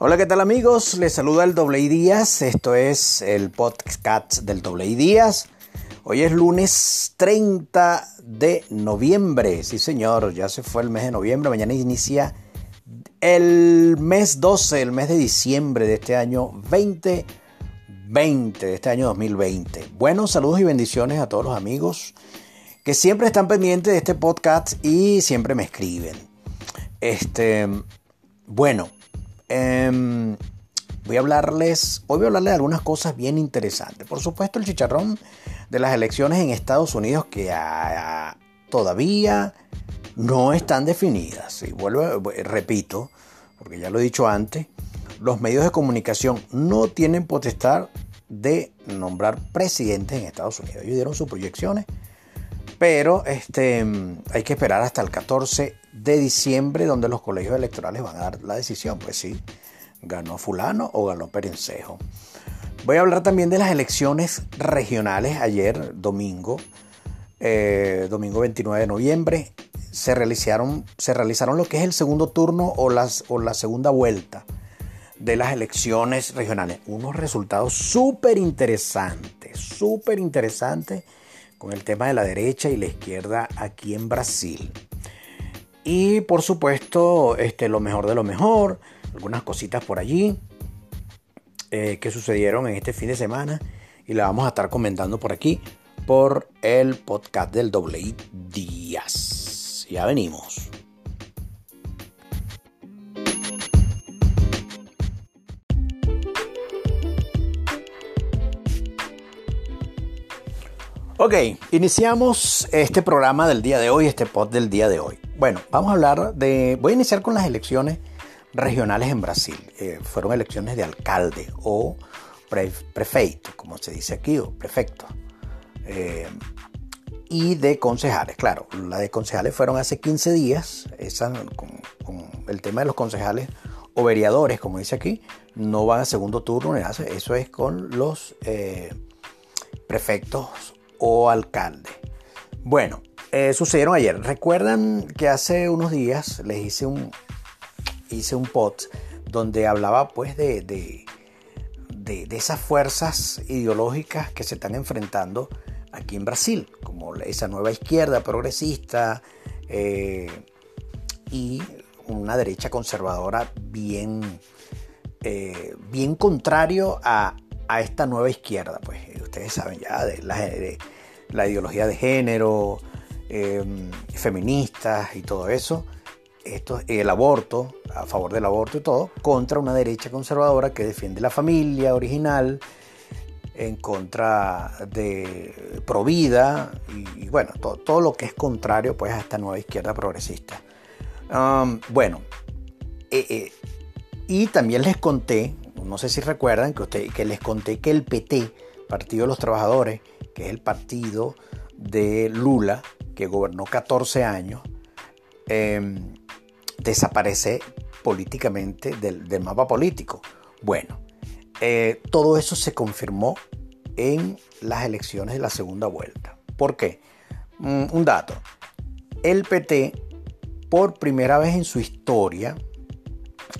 Hola, ¿qué tal amigos? Les saluda el Doble Díaz. Esto es el podcast del Doble Díaz. Hoy es lunes 30 de noviembre. Sí, señor, ya se fue el mes de noviembre. Mañana inicia el mes 12, el mes de diciembre de este año 2020, de este año 2020. Buenos saludos y bendiciones a todos los amigos que siempre están pendientes de este podcast y siempre me escriben. Este, bueno, Em, voy a hablarles, hoy voy a hablarles de algunas cosas bien interesantes. Por supuesto, el chicharrón de las elecciones en Estados Unidos que todavía no están definidas. Y vuelvo, repito, porque ya lo he dicho antes, los medios de comunicación no tienen potestad de nombrar presidentes en Estados Unidos. Ellos dieron sus proyecciones, pero este, hay que esperar hasta el 14 de diciembre donde los colegios electorales van a dar la decisión. Pues sí, ganó fulano o ganó Perencejo. Voy a hablar también de las elecciones regionales. Ayer, domingo, eh, domingo 29 de noviembre, se realizaron, se realizaron lo que es el segundo turno o, las, o la segunda vuelta de las elecciones regionales. Unos resultados súper interesantes, súper interesantes con el tema de la derecha y la izquierda aquí en Brasil. Y por supuesto, este, lo mejor de lo mejor, algunas cositas por allí eh, que sucedieron en este fin de semana y la vamos a estar comentando por aquí por el podcast del doble Díaz. Ya venimos. Ok, iniciamos este programa del día de hoy, este pod del día de hoy. Bueno, vamos a hablar de... Voy a iniciar con las elecciones regionales en Brasil. Eh, fueron elecciones de alcalde o prefeito, como se dice aquí, o prefecto. Eh, y de concejales, claro. La de concejales fueron hace 15 días. Esa, con, el tema de los concejales o veriadores, como dice aquí, no van a segundo turno. Eso es con los eh, prefectos o alcaldes. Bueno, eh, sucedieron ayer. Recuerdan que hace unos días les hice un, hice un pot donde hablaba pues de, de, esas fuerzas ideológicas que se están enfrentando aquí en Brasil, como esa nueva izquierda progresista eh, y una derecha conservadora bien, eh, bien contrario a, esta nueva izquierda. Pues saben ya de la, la ideología de género, Em, feministas y todo eso, esto, el aborto, a favor del aborto y todo, contra una derecha conservadora que defiende la familia original, en contra de Provida y, y bueno, todo, lo que es contrario pues a esta nueva izquierda progresista. bueno, eh, eh, y también les conté, no sé si recuerdan que, usted, que les conté que el PT, Partido de los Trabajadores, que es el partido de Lula, que gobernó 14 años, em, desaparece políticamente del, mapa político. Bueno, eh, todo eso se confirmó en las elecciones de la segunda vuelta. ¿Por qué? Mm, un dato. El PT, por primera vez en su historia,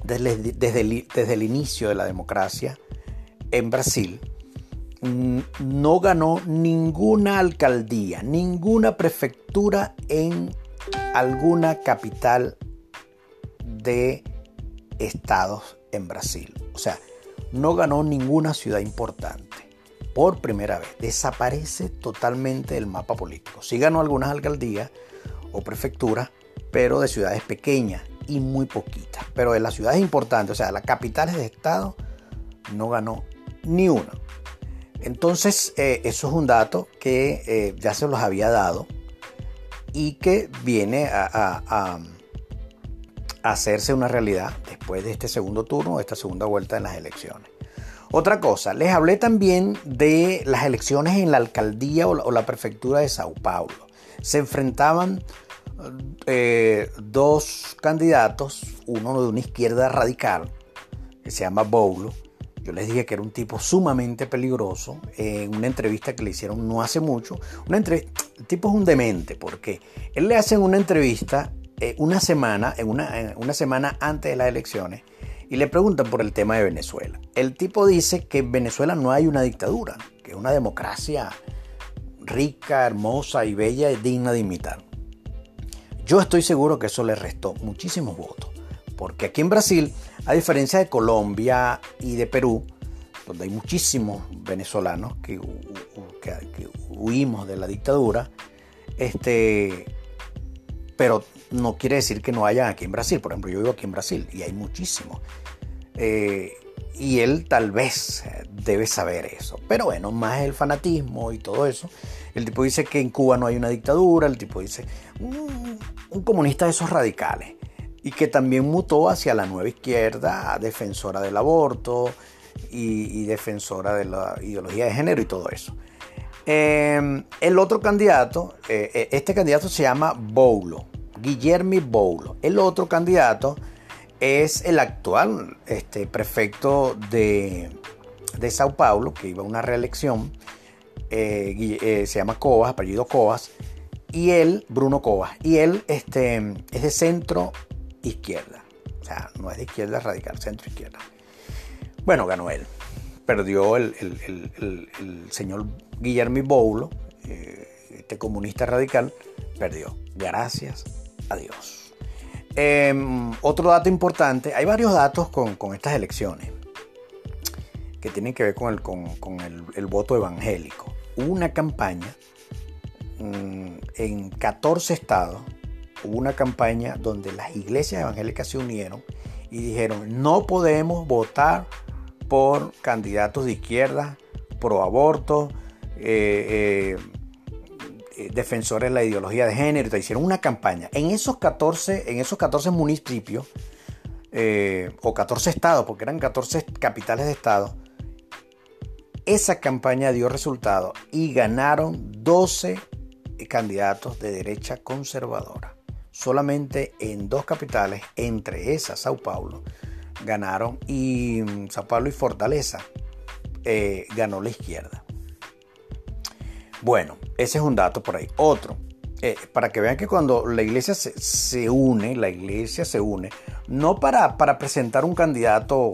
desde, el inicio de la democracia en Brasil, no ganó ninguna alcaldía, ninguna prefectura en alguna capital de estados en Brasil. O sea, no ganó ninguna ciudad importante. Por primera vez, desaparece totalmente del mapa político. Sí ganó algunas alcaldías o prefecturas, pero de ciudades pequeñas y muy poquitas. Pero de las ciudades importantes, o sea, las capitales de estado, no ganó ni una. Entonces, eh, eso es un dato que eh, ya se los había dado y que viene a, hacerse una realidad después de este segundo turno, esta segunda vuelta en las elecciones. Otra cosa, les hablé también de las elecciones en la alcaldía o la, prefectura de Sao Paulo. Se enfrentaban eh, dos candidatos, uno de una izquierda radical, que se llama Boulo, yo les dije que era un tipo sumamente peligroso en una entrevista que le hicieron no hace mucho. Una el tipo es un demente porque él le hacen una entrevista eh, una semana, una semana antes de las elecciones y le preguntan por el tema de Venezuela. El tipo dice que en Venezuela no hay una dictadura, que es una democracia rica, hermosa y bella y digna de imitar. Yo estoy seguro que eso le restó muchísimos votos, porque aquí en Brasil, a diferencia de Colombia y de Perú, donde hay muchísimos venezolanos que, huimos de la dictadura, este, pero no quiere decir que no haya aquí en Brasil. Por ejemplo, yo vivo aquí en Brasil y hay muchísimos. Eh, y él tal vez debe saber eso. Pero bueno, más el fanatismo y todo eso. El tipo dice que en Cuba no hay una dictadura. El tipo dice un, un comunista de esos radicales. Y que también mutó hacia la nueva izquierda, defensora del aborto, y, defensora de la ideología de género y todo eso. Em, el otro candidato, eh, eh, este candidato se llama Boulo, Guillermo Boulo. El otro candidato es el actual este, prefecto de, de Sao Paulo, que iba a una reelección. Eh, se llama Cobas, apellido Cobas. Y él, Bruno Cobas. Y él este, es de centro izquierda. O sea, no es de izquierda radical, centro izquierda. Bueno, ganó él. Perdió el, señor Guillermo Boulo, eh, este comunista radical, perdió. Gracias a Dios. Em, otro dato importante, hay varios datos con, estas elecciones que tienen que ver con el, con, el, voto evangélico. Una campaña mm, en 14 estados, hubo una campaña donde las iglesias evangélicas se unieron y dijeron, no podemos votar por candidatos de izquierda, pro aborto, eh, eh, eh, defensores de la ideología de género. hicieron una campaña. En esos 14, en esos 14 municipios, o 14 estados, porque eran 14 capitales de estado, esa campaña dio resultado y ganaron 12 candidatos de derecha conservadora. Solamente en dos capitales, entre esas Sao Paulo, ganaron y mm, Sao Paulo y Fortaleza eh, ganó la izquierda. Bueno, ese es un dato por ahí. Otro, eh, para que vean que cuando la iglesia se, une, la iglesia se une, no para, para presentar un candidato,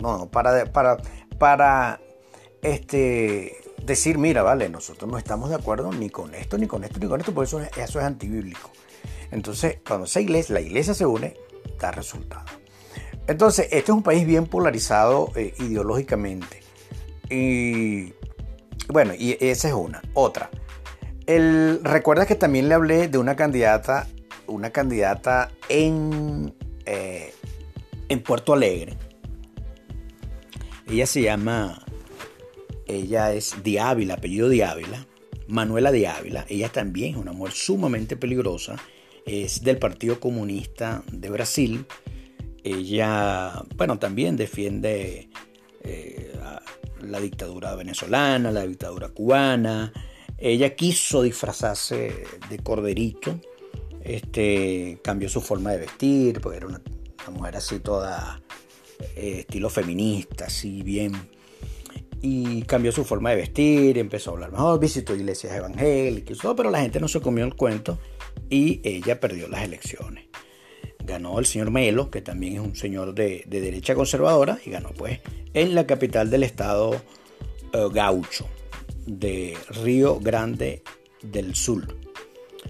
no, no, para, para, para este, decir, mira, vale, nosotros no estamos de acuerdo ni con esto, ni con esto, ni con esto, por eso eso es antibíblico. Entonces, cuando esa iglesia, la iglesia se une, da resultado. Entonces, este es un país bien polarizado eh, ideológicamente. Y bueno, y esa es una. Otra. Recuerda que también le hablé de una candidata, una candidata en, eh, en Puerto Alegre. Ella se llama, ella es Ávila, apellido Ávila, Manuela Ávila. Ella también es una mujer sumamente peligrosa. Es del Partido Comunista de Brasil ella, bueno, también defiende eh, la dictadura venezolana, la dictadura cubana. Ella quiso disfrazarse de corderito, este, cambió su forma de vestir, porque era una, mujer así toda eh, estilo feminista, así bien. Y cambió su forma de vestir, empezó a hablar mejor, visitó iglesias evangélicas, pero la gente no se comió el cuento y ella perdió las elecciones ganó el señor Melo, que también es un señor de, derecha conservadora, y ganó pues en la capital del estado eh, gaucho, de Río Grande del Sur.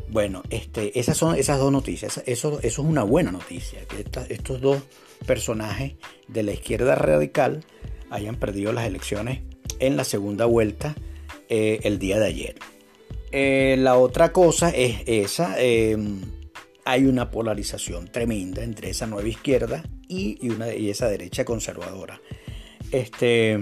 Bueno, este, esas son esas dos noticias. Eso, eso es una buena noticia, que estos dos personajes de la izquierda radical hayan perdido las elecciones en la segunda vuelta eh, el día de ayer. Eh, la otra cosa es esa hay una polarización tremenda entre esa nueva izquierda y, una, y esa derecha conservadora. Este,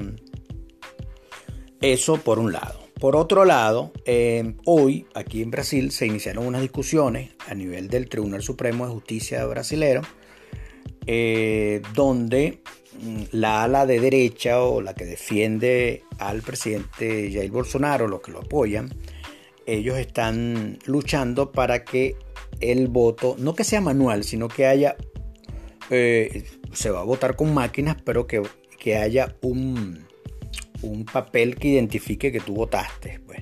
eso por un lado. Por otro lado, eh, hoy aquí en Brasil se iniciaron unas discusiones a nivel del Tribunal Supremo de Justicia brasilero, eh, donde mm, la ala de derecha o la que defiende al presidente Jair Bolsonaro, los que lo apoyan, ellos están luchando para que el voto, no que sea manual, sino que haya, eh, se va a votar con máquinas, pero que, haya un, un, papel que identifique que tú votaste. Pues.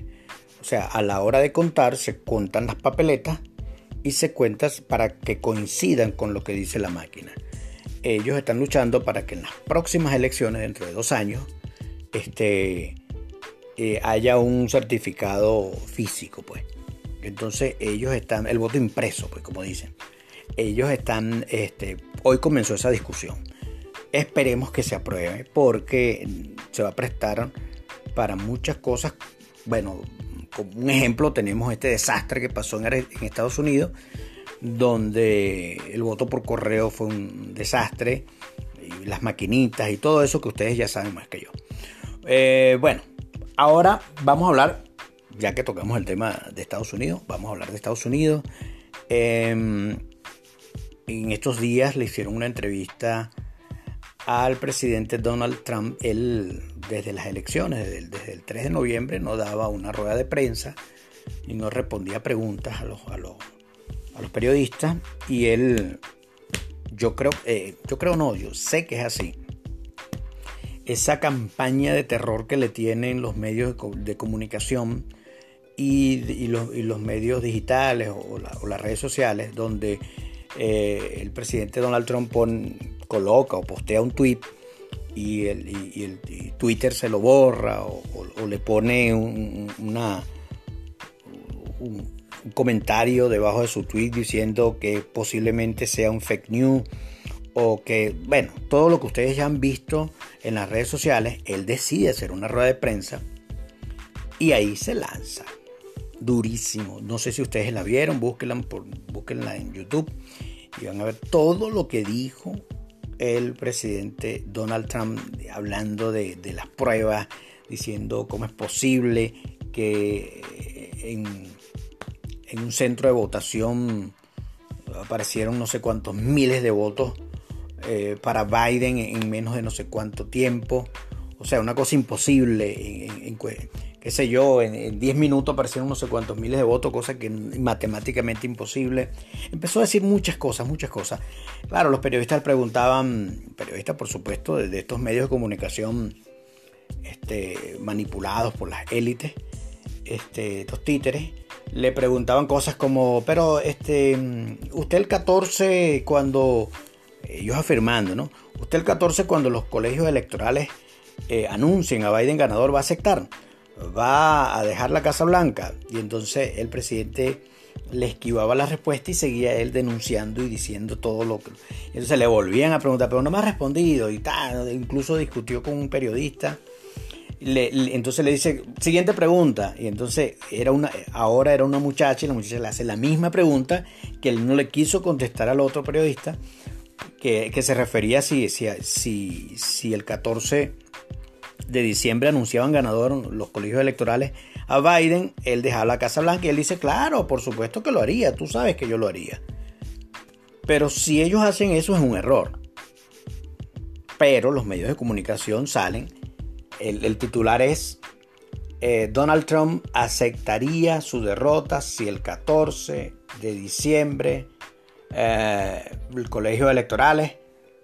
O sea, a la hora de contar se cuentan las papeletas y se cuentan para que coincidan con lo que dice la máquina. ellos están luchando para que en las próximas elecciones, dentro de dos años, este, eh, haya un certificado físico, pues. Entonces ellos están, el voto impreso, pues como dicen. Ellos están, este, hoy comenzó esa discusión. Esperemos que se apruebe porque se va a prestar para muchas cosas. Bueno, como un ejemplo tenemos este desastre que pasó en, Estados Unidos, donde el voto por correo fue un desastre, y las maquinitas y todo eso que ustedes ya saben más que yo. Eh, bueno, ahora vamos a hablar, ya que tocamos el tema de Estados Unidos, vamos a hablar de Estados Unidos. Em, en estos días le hicieron una entrevista al presidente Donald Trump. Él, desde las elecciones, desde el, 3 de noviembre, no daba una rueda de prensa y no respondía preguntas a los, a los, periodistas. Y él, yo creo, eh, yo creo no, yo sé que es así esa campaña de terror que le tienen los medios de comunicación y, los, medios digitales o, las redes sociales, donde eh, el presidente Donald Trump coloca o postea un tweet y, el, Twitter se lo borra o, le pone un, comentario debajo de su tweet diciendo que posiblemente sea un fake news o que, bueno, todo lo que ustedes ya han visto en las redes sociales, él decide hacer una rueda de prensa y ahí se lanza. Durísimo. No sé si ustedes la vieron, búsquenla, por, búsquenla en YouTube y van a ver todo lo que dijo el presidente Donald Trump hablando de, las pruebas, diciendo cómo es posible que en, en un centro de votación aparecieron no sé cuántos miles de votos eh, para Biden en menos de no sé cuánto tiempo. O sea, una cosa imposible. En, qué sé yo, en 10 minutos aparecieron no sé cuántos miles de votos, cosa que matemáticamente imposible. Empezó a decir muchas cosas, muchas cosas. Claro, los periodistas preguntaban, periodistas por supuesto, de, estos medios de comunicación este, manipulados por las élites, este, estos títeres, le preguntaban cosas como, pero este, usted el 14 cuando ellos afirmando, ¿no? Usted el 14 cuando los colegios electorales eh, anuncien a Biden ganador va a aceptar, va a dejar la Casa Blanca. Y entonces el presidente le esquivaba la respuesta y seguía él denunciando y diciendo todo lo que... Entonces le volvían a preguntar, pero no me ha respondido y tal. Incluso discutió con un periodista. entonces le dice, siguiente pregunta. Y entonces era una, ahora era una muchacha y la muchacha le hace la misma pregunta que él no le quiso contestar al otro periodista que, se refería si, si, si, el 14 de diciembre anunciaban ganador los colegios electorales a Biden, él dejaba la Casa Blanca y él dice, claro, por supuesto que lo haría, tú sabes que yo lo haría. Pero si ellos hacen eso es un error. Pero los medios de comunicación salen, el, titular es, eh, Donald Trump aceptaría su derrota si el 14 de diciembre eh, el colegio electorales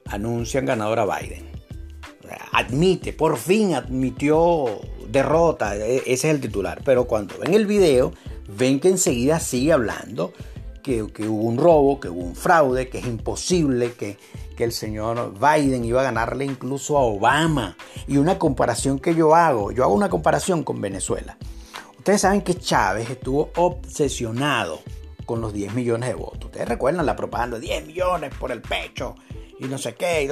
anuncian ganador a Biden. Admite, por fin admitió derrota, e, ese es el titular. Pero cuando ven el video, ven que enseguida sigue hablando que, hubo un robo, que hubo un fraude, que es imposible, que, que el señor Biden iba a ganarle incluso a Obama. Y una comparación que yo hago, yo hago una comparación con Venezuela. Ustedes saben que Chávez estuvo obsesionado con los 10 millones de votos. Ustedes recuerdan la propaganda, 10 millones por el pecho y no sé qué.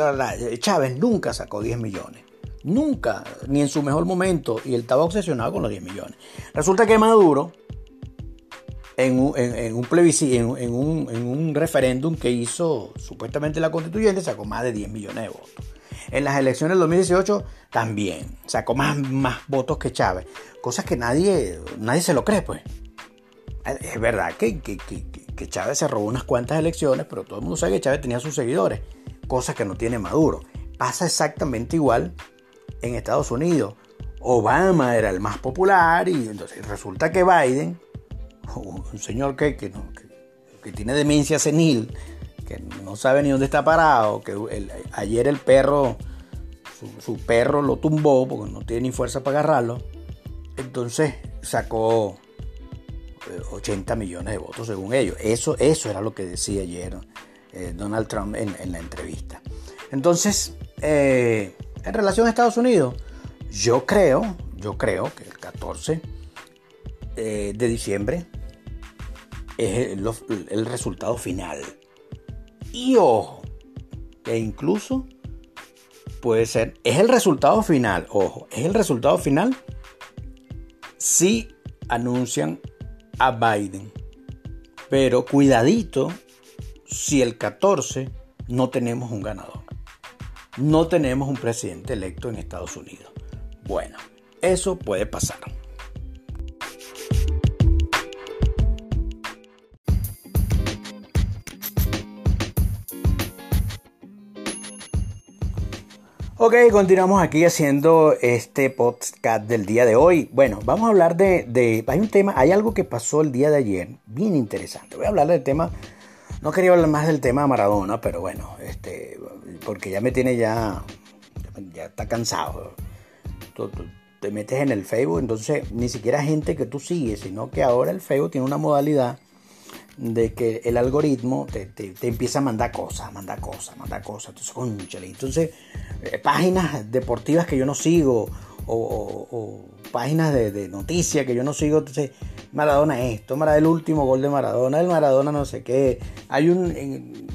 Chávez nunca sacó 10 millones. Nunca, ni en su mejor momento. Y él estaba obsesionado con los 10 millones. Resulta que Maduro, en un, plebiscito, en, un, en un referéndum que hizo supuestamente la constituyente, sacó más de 10 millones de votos. En las elecciones del 2018 también sacó más, más votos que Chávez. Cosas que nadie, nadie se lo cree, pues. Es verdad que, Chávez se robó unas cuantas elecciones, pero todo el mundo sabe que Chávez tenía sus seguidores, cosa que no tiene Maduro. Pasa exactamente igual en Estados Unidos. Obama era el más popular y entonces resulta que Biden, un señor que, que, tiene demencia senil, que no sabe ni dónde está parado, que ayer el perro, su, perro lo tumbó porque no tiene ni fuerza para agarrarlo, entonces sacó 80 millones de votos según ellos. Eso, eso era lo que decía ayer eh, Donald Trump en, la entrevista. Entonces, eh, en relación a Estados Unidos, yo creo, yo creo que el 14 eh, de diciembre es el, resultado final. Y ojo, que incluso puede ser, es el resultado final, ojo, es el resultado final si anuncian a Biden. Pero cuidadito si el 14 no tenemos un ganador. No tenemos un presidente electo en Estados Unidos. Bueno, eso puede pasar. Ok, continuamos aquí haciendo este podcast del día de hoy. Bueno, vamos a hablar de, Hay un tema, hay algo que pasó el día de ayer, bien interesante. Voy a hablar del tema... No quería hablar más del tema Maradona, pero bueno, este, porque ya me tiene ya... Ya está cansado. te metes en el Facebook, entonces ni siquiera gente que tú sigues, sino que ahora el Facebook tiene una modalidad de que el algoritmo te, empieza a mandar cosas, mandar cosas, mandar cosas. Entonces, conchale. Entonces, eh, páginas deportivas que yo no sigo o, páginas de, noticias que yo no sigo. Entonces, Maradona esto, Maradona el último gol de Maradona, el Maradona no sé qué. Hay un,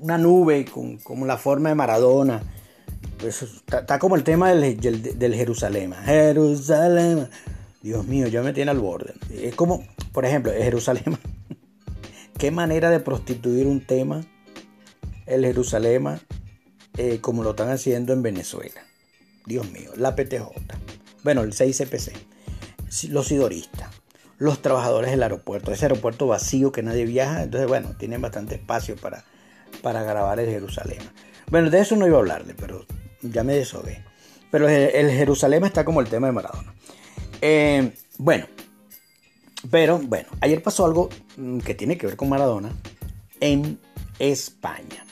una nube con, la forma de Maradona. Pues, está, como el tema del, del, Jerusalén. Jerusalén. Dios mío, ya me tiene al borde. Es como, por ejemplo, Jerusalén qué manera de prostituir un tema, el Jerusalén, eh, como lo están haciendo en Venezuela. Dios mío, la PTJ. Bueno, el 6CPC, los sidoristas, los trabajadores del aeropuerto, ese aeropuerto vacío que nadie viaja, entonces bueno, tienen bastante espacio para, para grabar el Jerusalén. Bueno, de eso no iba a hablarle, pero ya me deshogué. Pero el, Jerusalén está como el tema de Maradona. Eh, bueno, pero bueno, ayer pasó algo mm, que tiene que ver con Maradona en España.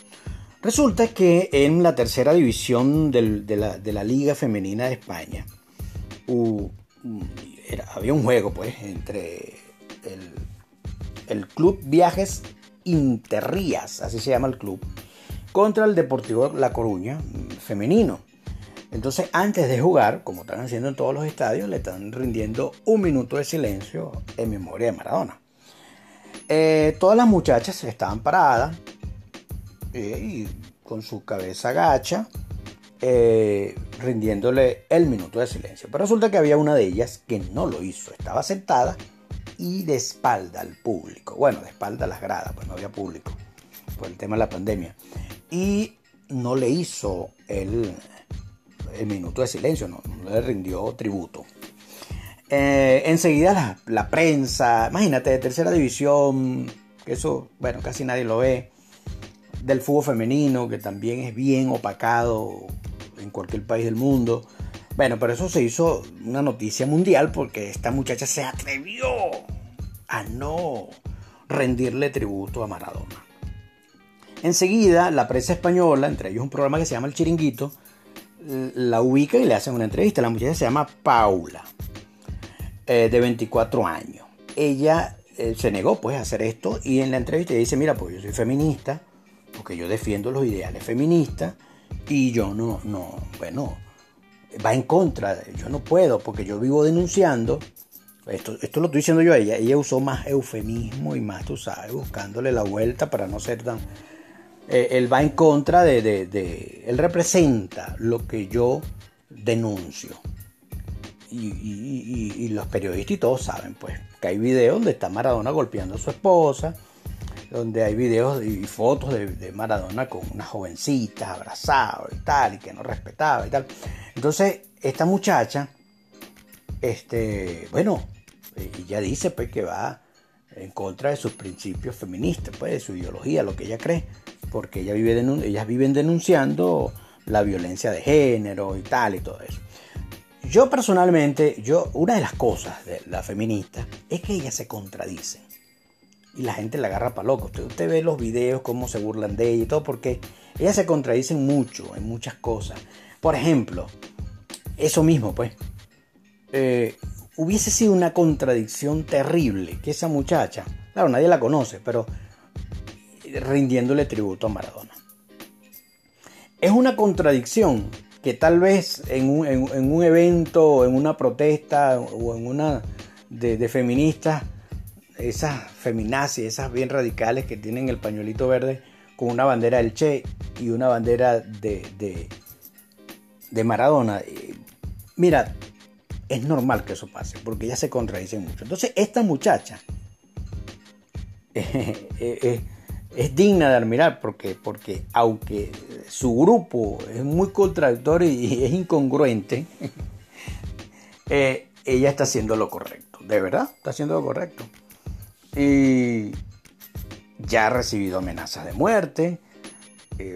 Resulta que en la tercera división de, la, Liga Femenina de España mm, había un juego pues entre el, Club Viajes Interrías, así se llama el club, contra el Deportivo La Coruña mm, femenino. Entonces, antes de jugar, como están haciendo en todos los estadios, le están rindiendo un minuto de silencio en memoria de Maradona. Eh, todas las muchachas estaban paradas eh, y con su cabeza gacha, eh, rindiéndole el minuto de silencio. Pero resulta que había una de ellas que no lo hizo, estaba sentada y de espalda al público. Bueno, de espalda a las gradas, pues no había público por el tema de la pandemia. Y no le hizo el, el minuto de silencio, no, le rindió tributo. Eh, enseguida la, prensa, imagínate, de tercera división, eso, bueno, casi nadie lo ve, del fútbol femenino, que también es bien opacado en cualquier país del mundo. Bueno, pero eso se hizo una noticia mundial porque esta muchacha se atrevió a no rendirle tributo a Maradona. Enseguida, la prensa española, entre ellos un programa que se llama El Chiringuito, la ubica y le hacen una entrevista. La muchacha se llama Paula, eh, de 24 años. Ella eh, se negó pues a hacer esto y en la entrevista dice, mira, pues yo soy feminista, porque yo defiendo los ideales feministas y yo no, no, bueno, va en contra, yo no puedo, porque yo vivo denunciando. Esto, esto lo estoy diciendo yo a ella. Ella usó más eufemismo y más, tú sabes, buscándole la vuelta para no ser tan eh, él va en contra de, Él representa lo que yo denuncio. Y, los periodistas y todos saben, pues, que hay videos donde está Maradona golpeando a su esposa, donde hay videos y fotos de, Maradona con una jovencita abrazado y tal, y que no respetaba y tal. Entonces, esta muchacha, este, bueno, ella dice pues que va en contra de sus principios feministas, pues, de su ideología, lo que ella cree porque ella vive ellas viven denunciando la violencia de género y tal y todo eso. Yo personalmente, yo, una de las cosas de la feminista es que ellas se contradicen. Y la gente la agarra para loco. Usted, usted ve los videos, cómo se burlan de ella y todo, porque ellas se contradicen mucho en muchas cosas. Por ejemplo, eso mismo, pues. Eh, hubiese sido una contradicción terrible que esa muchacha, claro, nadie la conoce, pero rindiéndole tributo a Maradona. es una contradicción que tal vez en un, en, un evento, en una protesta o en una de, feministas, esas feminazis, esas bien radicales que tienen el pañuelito verde con una bandera del Che y una bandera de, de, Maradona. Mira, es normal que eso pase, porque ya se contradicen mucho. Entonces, esta muchacha eh, eh, es digna de admirar, porque, porque aunque su grupo es muy contradictorio y es incongruente, eh, ella está haciendo lo correcto. De verdad, está haciendo lo correcto. Y ya ha recibido amenazas de muerte,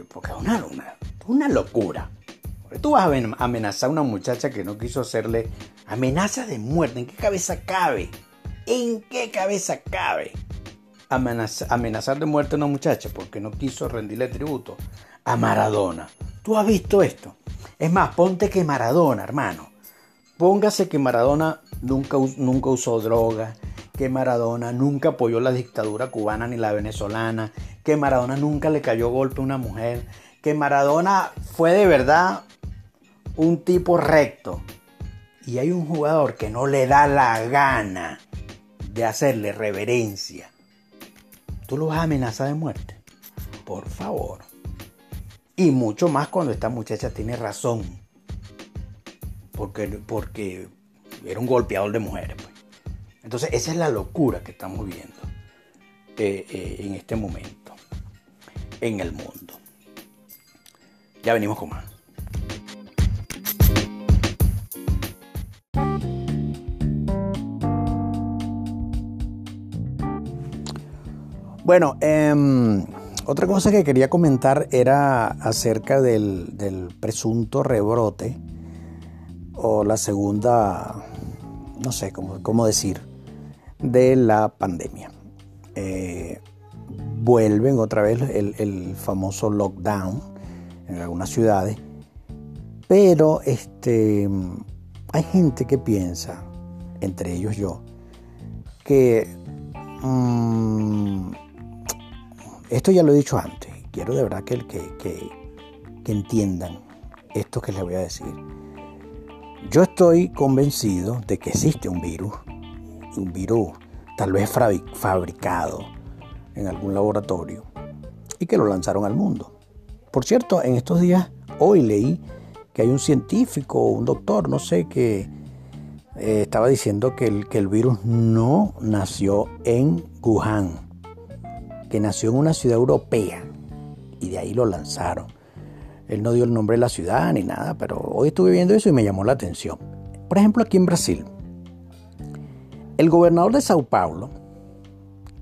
porque es una, una, una locura. Tú vas a amenazar a una muchacha que no quiso hacerle amenaza de muerte. ¿En qué cabeza cabe? ¿En qué cabeza cabe? Amenazar de muerte a una muchacha porque no quiso rendirle tributo a Maradona. ¿Tú has visto esto? Es más, ponte que Maradona, hermano. Póngase que Maradona nunca, nunca usó droga, que Maradona nunca apoyó la dictadura cubana ni la venezolana, que Maradona nunca le cayó golpe a una mujer, que Maradona fue de verdad un tipo recto y hay un jugador que no le da la gana de hacerle reverencia, tú lo vas a amenazar de muerte. Por favor. Y mucho más cuando esta muchacha tiene razón. Porque, porque era un golpeador de mujeres. Pues. Entonces esa es la locura que estamos viendo eh, eh, en este momento en el mundo. Ya venimos con más. Bueno, em, otra cosa que quería comentar era acerca del, presunto rebrote o la segunda, no sé cómo, decir, de la pandemia. Eh, vuelven otra vez el, el, famoso lockdown en algunas ciudades, pero este, hay gente que piensa, entre ellos yo, que mm, esto ya lo he dicho antes. Quiero de verdad que, que, que, entiendan esto que les voy a decir. Yo estoy convencido de que existe un virus, un virus tal vez fabricado en algún laboratorio y que lo lanzaron al mundo. Por cierto, en estos días, hoy leí que hay un científico, un doctor, no sé, que eh, estaba diciendo que el, que el virus no nació en Wuhan, que nació en una ciudad europea y de ahí lo lanzaron. Él no dio el nombre de la ciudad ni nada, pero hoy estuve viendo eso y me llamó la atención. Por ejemplo, aquí en Brasil, el gobernador de Sao Paulo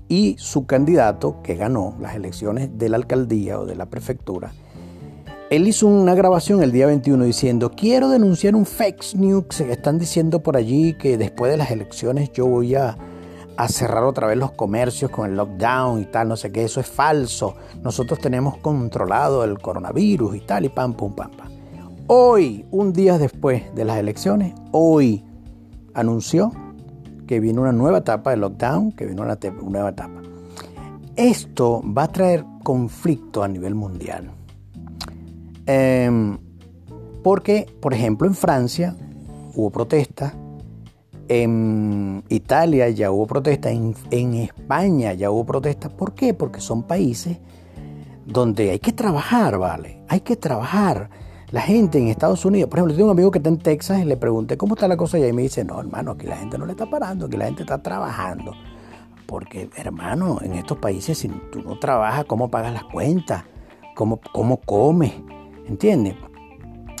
y su candidato que ganó las elecciones de la alcaldía o de la prefectura, él hizo una grabación el día 21 diciendo, quiero denunciar un fake news que están diciendo por allí que después de las elecciones yo voy a a cerrar otra vez los comercios con el lockdown y tal, no sé qué, eso es falso. Nosotros tenemos controlado el coronavirus y tal, y pam, pum, pam, pam. Hoy, un día después de las elecciones, hoy anunció que viene una nueva etapa de lockdown, que viene una, nueva etapa. Esto va a traer conflicto a nivel mundial. Em, porque, por ejemplo, en Francia hubo protestas en Italia ya hubo protestas, en, España ya hubo protestas. ¿Por qué? Porque son países donde hay que trabajar, ¿vale? Hay que trabajar. La gente en Estados Unidos, por ejemplo, tengo un amigo que está en Texas y le pregunté cómo está la cosa y me dice, no, hermano, aquí la gente no le está parando, aquí la gente está trabajando. Porque, hermano, en estos países, si tú no trabajas, ¿cómo pagas las cuentas? ¿Cómo, cómo comes? ¿Entiendes?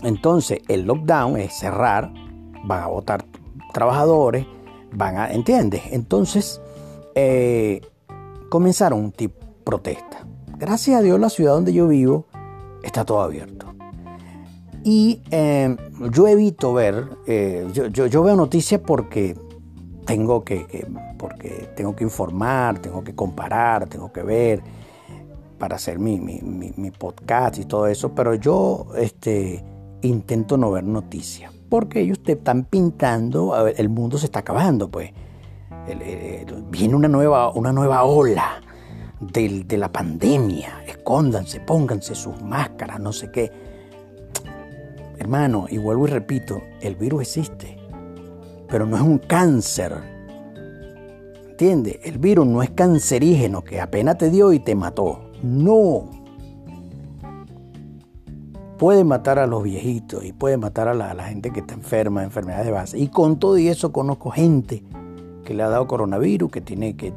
Entonces, el lockdown es cerrar, van a votar trabajadores van a, ¿entiendes? Entonces eh, comenzaron tipo protesta. Gracias a Dios la ciudad donde yo vivo está todo abierto. Y eh, yo evito ver, eh, yo, veo noticias porque tengo que, porque tengo que informar, tengo que comparar, tengo que ver para hacer mi, mi podcast y todo eso, pero yo este, intento no ver noticias porque ellos te están pintando, el mundo se está acabando, pues. viene una nueva, una nueva ola de, de la pandemia. Escóndanse, pónganse sus máscaras, no sé qué. hermano, y vuelvo y repito, el virus existe, pero no es un cáncer. ¿Entiendes? El virus no es cancerígeno que apenas te dio y te mató. No. Puede matar a los viejitos y puede matar a la, gente que está enferma, enfermedades de base. Y con todo y eso conozco gente que le ha dado coronavirus, que, tiene, que,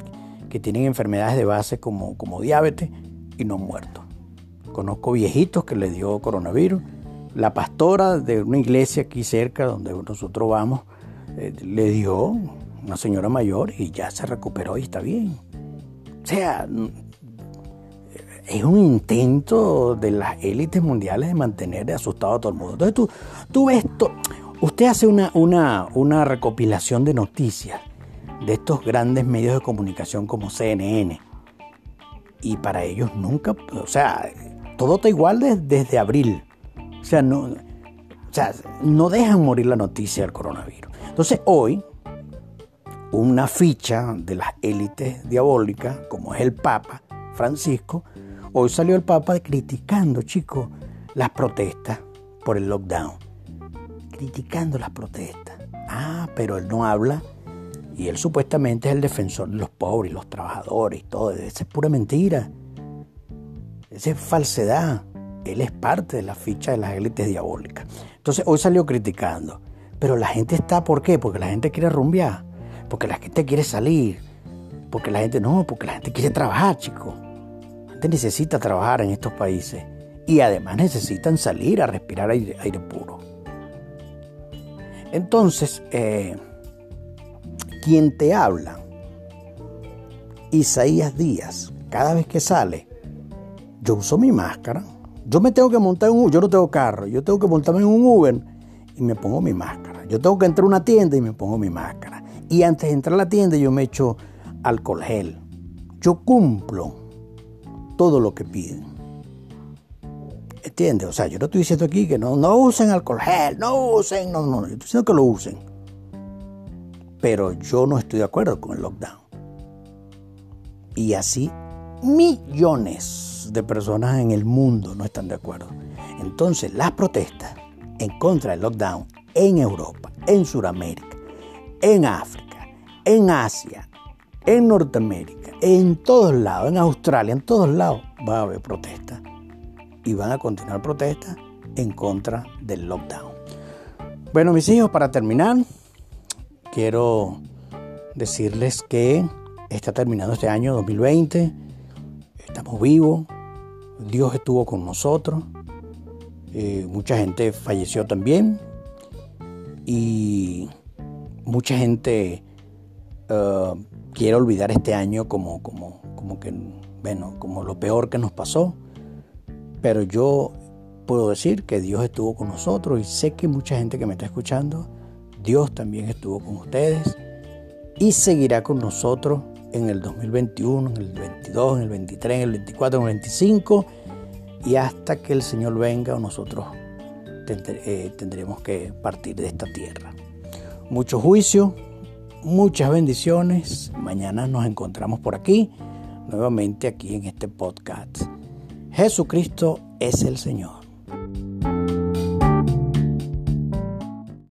que tienen enfermedades de base como, como diabetes y no han muerto. Conozco viejitos que le dio coronavirus. La pastora de una iglesia aquí cerca donde nosotros vamos eh, le dio una señora mayor y ya se recuperó y está bien. O sea, es un intento de las élites mundiales de mantener asustado a todo el mundo. Entonces tú, tú ves, esto, usted hace una, una, una recopilación de noticias de estos grandes medios de comunicación como CNN. Y para ellos nunca, o sea, todo está igual desde, abril. O sea, no, o sea, no dejan morir la noticia del coronavirus. Entonces hoy, una ficha de las élites diabólicas, como es el Papa Francisco, Hoy salió el Papa criticando, chicos, las protestas por el lockdown. Criticando las protestas. Ah, pero él no habla y él supuestamente es el defensor de los pobres, los trabajadores y todo. Esa es pura mentira. Esa es falsedad. Él es parte de la ficha de las élites diabólicas. Entonces hoy salió criticando. Pero la gente está, ¿por qué? Porque la gente quiere rumbear. Porque la gente quiere salir. Porque la gente no, porque la gente quiere trabajar, chicos necesita trabajar en estos países y además necesitan salir a respirar aire, puro. Entonces, eh, quien te habla, Isaías Díaz, cada vez que sale, yo uso mi máscara. Yo me tengo que montar en un Uber, yo no tengo carro, yo tengo que montarme en un Uber y me pongo mi máscara. Yo tengo que entrar a una tienda y me pongo mi máscara. Y antes de entrar a la tienda yo me echo alcohol gel. Yo cumplo todo lo que piden. ¿Entiendes? O sea, yo no estoy diciendo aquí que no, no usen alcohol gel, no usen, no, no, yo estoy diciendo que lo usen. Pero yo no estoy de acuerdo con el lockdown. Y así millones de personas en el mundo no están de acuerdo. Entonces, las protestas en contra del lockdown en Europa, en Sudamérica, en África, en Asia, en Norteamérica, en todos lados, en Australia, en todos lados va a haber protestas. Y van a continuar protestas en contra del lockdown. Bueno, mis hijos, para terminar, quiero decirles que está terminando este año 2020. Estamos vivos. Dios estuvo con nosotros. Eh, mucha gente falleció también. Y mucha gente uh, quiero olvidar este año como, como, como que, bueno, como lo peor que nos pasó. Pero yo puedo decir que Dios estuvo con nosotros y sé que mucha gente que me está escuchando, Dios también estuvo con ustedes y seguirá con nosotros en el 2021, en el 22, en el 23, en el 24, en el 25 y hasta que el Señor venga nosotros eh, tendremos que partir de esta tierra. Mucho juicio, Muchas bendiciones. Mañana nos encontramos por aquí, nuevamente aquí en este podcast. Jesucristo es el Señor.